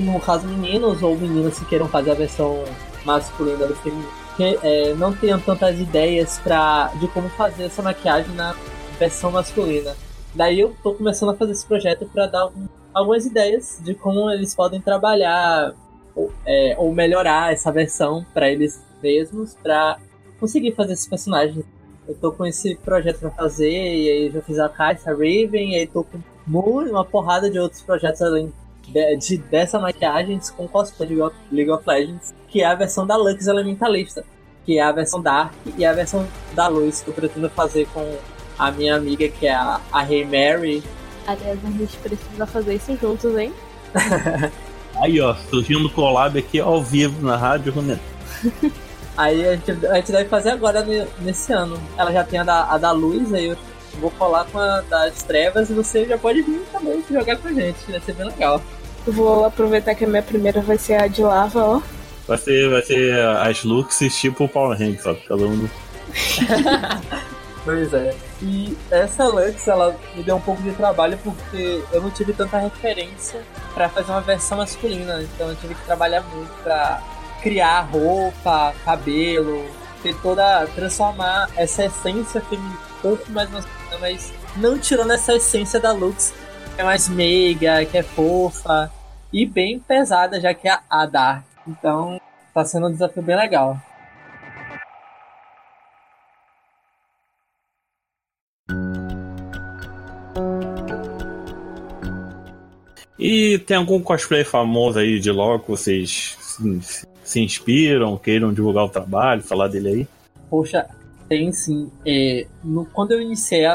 no caso meninos ou meninas que queiram fazer a versão masculina do feminino, que é, não tenham tantas ideias pra, de como fazer essa maquiagem na versão masculina. Daí eu tô começando a fazer esse projeto para dar algum, algumas ideias de como eles podem trabalhar ou, é, ou melhorar essa versão para eles mesmos, para conseguir fazer esses personagens. Eu tô com esse projeto para fazer, e aí já fiz a Caixa Raven, e aí tô com uma porrada de outros projetos além de, de, dessa maquiagem com cosplay de League of Legends, que é a versão da Lux Elementalista, que é a versão Dark e a versão da Luz que eu pretendo fazer com a minha amiga, que é a, a Hey Mary. Aliás, a gente precisa fazer isso juntos, hein? Aí, ó, surgindo collab aqui ao vivo na rádio, Runeta. Aí a gente, a gente deve fazer agora nesse ano. Ela já tem a da, a da luz, aí eu vou colar com a das trevas e você já pode vir também jogar com a gente. Vai ser bem legal. Vou aproveitar que a minha primeira vai ser a de lava, ó. Vai ser, vai ser as Luxes tipo o Power Rangers, sabe? Cada um. pois é. E essa Lux, ela me deu um pouco de trabalho porque eu não tive tanta referência para fazer uma versão masculina. Então eu tive que trabalhar muito pra criar roupa, cabelo, ter toda. transformar essa essência feminina um pouco mais masculina, mas não tirando essa essência da Lux, que é mais meiga, que é fofa e bem pesada, já que é a Dark. Então tá sendo um desafio bem legal. E tem algum cosplay famoso aí de LoL que vocês se inspiram, queiram divulgar o trabalho, falar dele aí? Poxa, tem sim. É, no, quando eu iniciei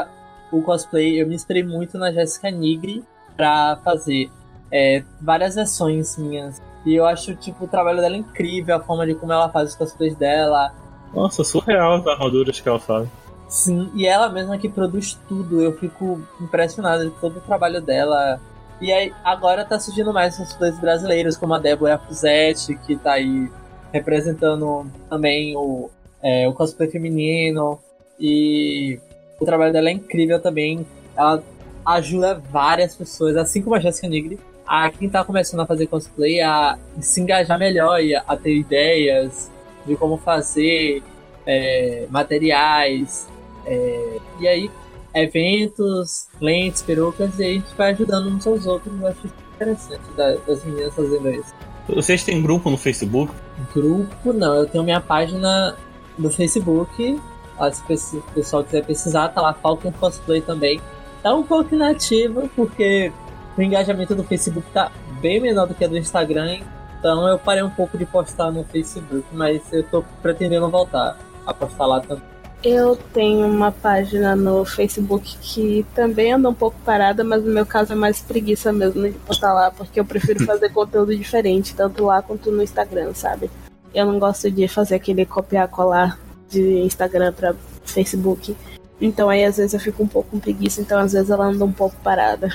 o cosplay, eu me inspirei muito na Jessica Nigri para fazer é, várias versões minhas. E eu acho tipo, o trabalho dela incrível, a forma de como ela faz os cosplays dela. Nossa, surreal as armaduras que ela faz. Sim, e ela mesma que produz tudo. Eu fico impressionado com todo o trabalho dela. E aí, agora tá surgindo mais cosplays brasileiros, como a Débora Fuzetti, que tá aí representando também o, é, o cosplay feminino. E o trabalho dela é incrível também. Ela ajuda várias pessoas, assim como a Jessica Nigri, a quem tá começando a fazer cosplay a se engajar melhor e a, ter ideias de como fazer é, materiais. É, e aí eventos, lentes, perucas, e a gente vai ajudando uns aos outros. Eu acho interessante das meninas fazendo isso. Vocês têm grupo no Facebook? Grupo não, eu tenho minha página no Facebook. Se o pessoal quiser precisar, tá lá Falcon Cosplay também. Tá um pouco inativa, porque o engajamento do Facebook tá bem menor do que a do Instagram. Então eu parei um pouco de postar no Facebook, mas eu tô pretendendo voltar a postar lá também. Eu tenho uma página no Facebook que também anda um pouco parada, mas no meu caso é mais preguiça mesmo de postar lá, porque eu prefiro fazer conteúdo diferente, tanto lá quanto no Instagram, sabe? Eu não gosto de fazer aquele copiar-colar de Instagram para Facebook. Então aí às vezes eu fico um pouco com preguiça, então às vezes ela anda um pouco parada.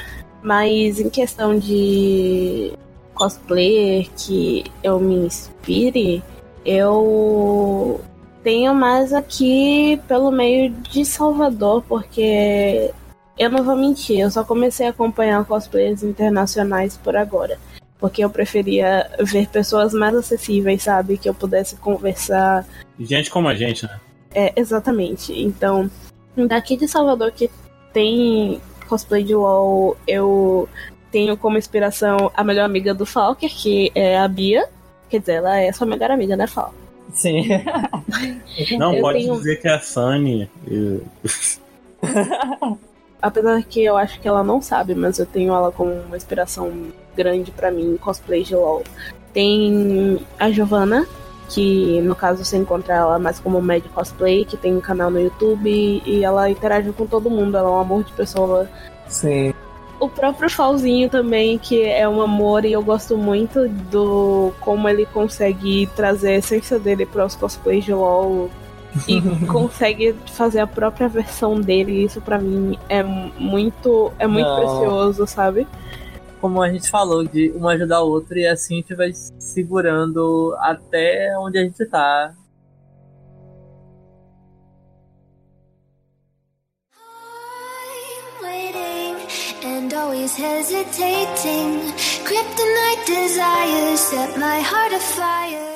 Mas em questão de cosplayer que eu me inspire, eu tenho mais aqui pelo meio de Salvador, porque eu não vou mentir, eu só comecei a acompanhar cosplayers internacionais por agora. Porque eu preferia ver pessoas mais acessíveis, sabe? Que eu pudesse conversar. Gente como a gente, né? É, exatamente. Então, daqui de Salvador que tem cosplay de WoW, eu tenho como inspiração a melhor amiga do Falker, que é a Bia. Quer dizer, ela é sua melhor amiga, né, Fal? Sim. Não, Eu pode tenho- dizer que é a Sunny. Apesar que eu acho que ela não sabe, mas eu tenho ela como uma inspiração grande pra mim em cosplay de LOL. Tem a Giovanna, que no caso você encontra ela mais como Mad Cosplay, que tem um canal no YouTube e ela interage com todo mundo, ela é um amor de pessoa. Sim. O próprio Falzinho também, que é um amor, e eu gosto muito do como ele consegue trazer a essência dele para os cosplays de LOL e consegue fazer a própria versão dele. e Isso pra mim é muito, é muito Não. precioso, sabe? Como a gente falou, de um ajudar o outro e assim a gente vai segurando até onde a gente tá. I'm waiting and always hesitating. Kryptonite desires set my heart afire.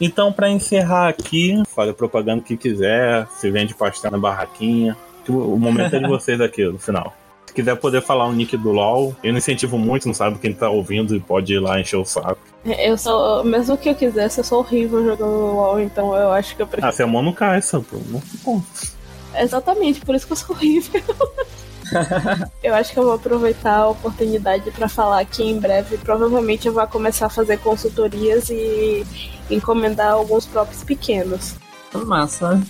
Então, pra encerrar aqui, fale a propaganda que quiser, se vende pastel na barraquinha. O momento é de vocês aqui no final. Se quiser poder falar o nick do LOL, eu não incentivo muito, não sabe quem tá ouvindo e pode ir lá encher o saco. Eu sou, mesmo que eu quisesse, eu sou horrível jogando LOL, então eu acho que eu prefiro. Ah, você é mão no cai, Santo. Não se conta. Exatamente, por isso que eu sou horrível. eu acho que eu vou aproveitar a oportunidade pra falar que em breve provavelmente eu vou começar a fazer consultorias e encomendar alguns próprios pequenos. Massa.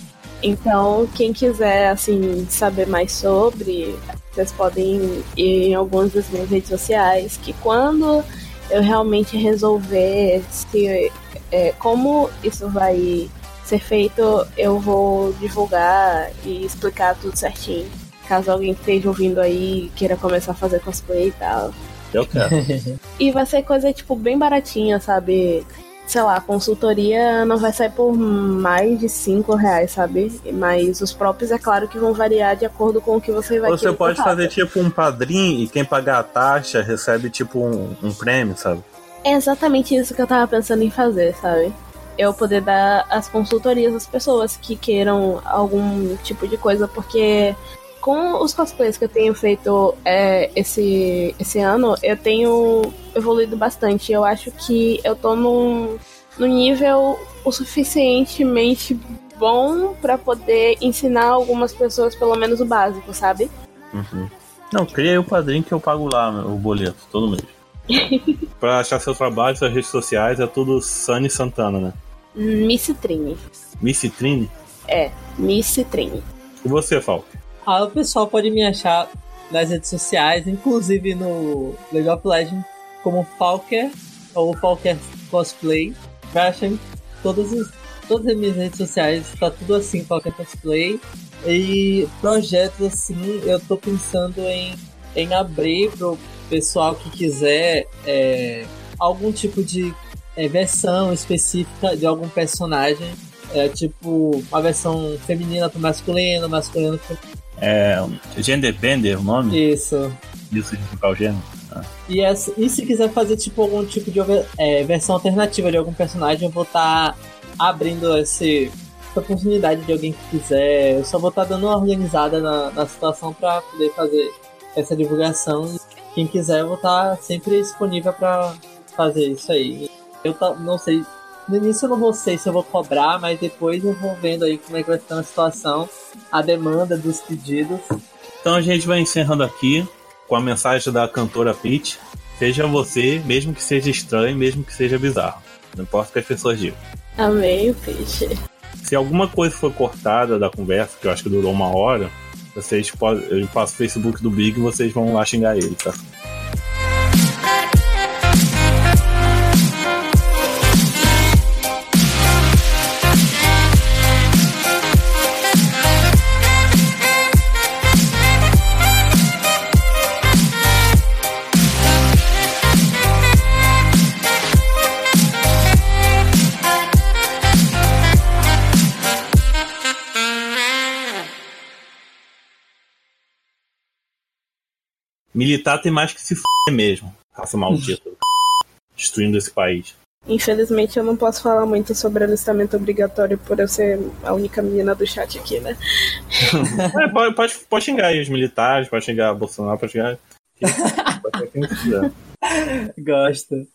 Então, quem quiser assim saber mais sobre, vocês podem ir em algumas das minhas redes sociais, que quando eu realmente resolver se é, como isso vai ser feito, eu vou divulgar e explicar tudo certinho. Caso alguém esteja ouvindo aí e queira começar a fazer cosplay e tal. Eu quero. E vai ser coisa, tipo, bem baratinha, sabe? Sei lá, a consultoria não vai sair por mais de 5 reais, sabe? Mas os próprios, é claro que vão variar de acordo com o que você vai Você pode fazer tipo um padrinho e quem pagar a taxa recebe tipo um, um prêmio, sabe? É exatamente isso que eu tava pensando em fazer, sabe? Eu poder dar as consultorias às pessoas que queiram algum tipo de coisa, porque com os cosplays que eu tenho feito é, esse, esse ano, eu tenho evoluído bastante. Eu acho que eu tô num, num nível o suficientemente bom pra poder ensinar algumas pessoas pelo menos o básico, sabe? Uhum. Não, cria aí o padrinho que eu pago lá o boleto todo mês. pra achar seu trabalho, suas redes sociais, é tudo Sunny Santana, né? Miss Trine. Miss Trine? É, Miss Trine. E você, Falco? Ah, o pessoal pode me achar nas redes sociais, inclusive no League of Legends, como Falker ou Falker Cosplay. Vai achar em todas, as- todas as minhas redes sociais, tá tudo assim, Falker Cosplay. E projetos assim, eu tô pensando em, em abrir pro pessoal que quiser é, algum tipo de é, versão específica de algum personagem. É tipo uma versão feminina pro masculino, masculino pro É. Gender Bender, o nome? Isso. Isso de qual gênero? E, essa- e se quiser fazer tipo algum tipo de é, versão alternativa de algum personagem, eu vou estar abrindo esse, essa oportunidade de alguém que quiser. Eu só vou estar dando uma organizada na, na situação para poder fazer essa divulgação. Quem quiser, eu vou estar sempre disponível para fazer isso aí. Eu tá- não sei. No início eu não sei se eu vou cobrar, mas depois eu vou vendo aí como é que vai estar a situação, a demanda dos pedidos. Então a gente vai encerrando aqui com a mensagem da cantora Peach. Seja você, mesmo que seja estranho, mesmo que seja bizarro. Não importa o que as pessoas digam. Amei o peixe. Se alguma coisa for cortada da conversa, que eu acho que durou uma hora, vocês podem. Eu passo o Facebook do Big e vocês vão lá xingar ele, tá? Militar tem mais que se f mesmo. Raça maldita. Destruindo esse país. Infelizmente eu não posso falar muito sobre alistamento obrigatório por eu ser a única menina do chat aqui, né? É, pode, pode, pode xingar aí os militares, pode xingar Bolsonaro, pode xingar. Pode xingar quem quiser. Gosto.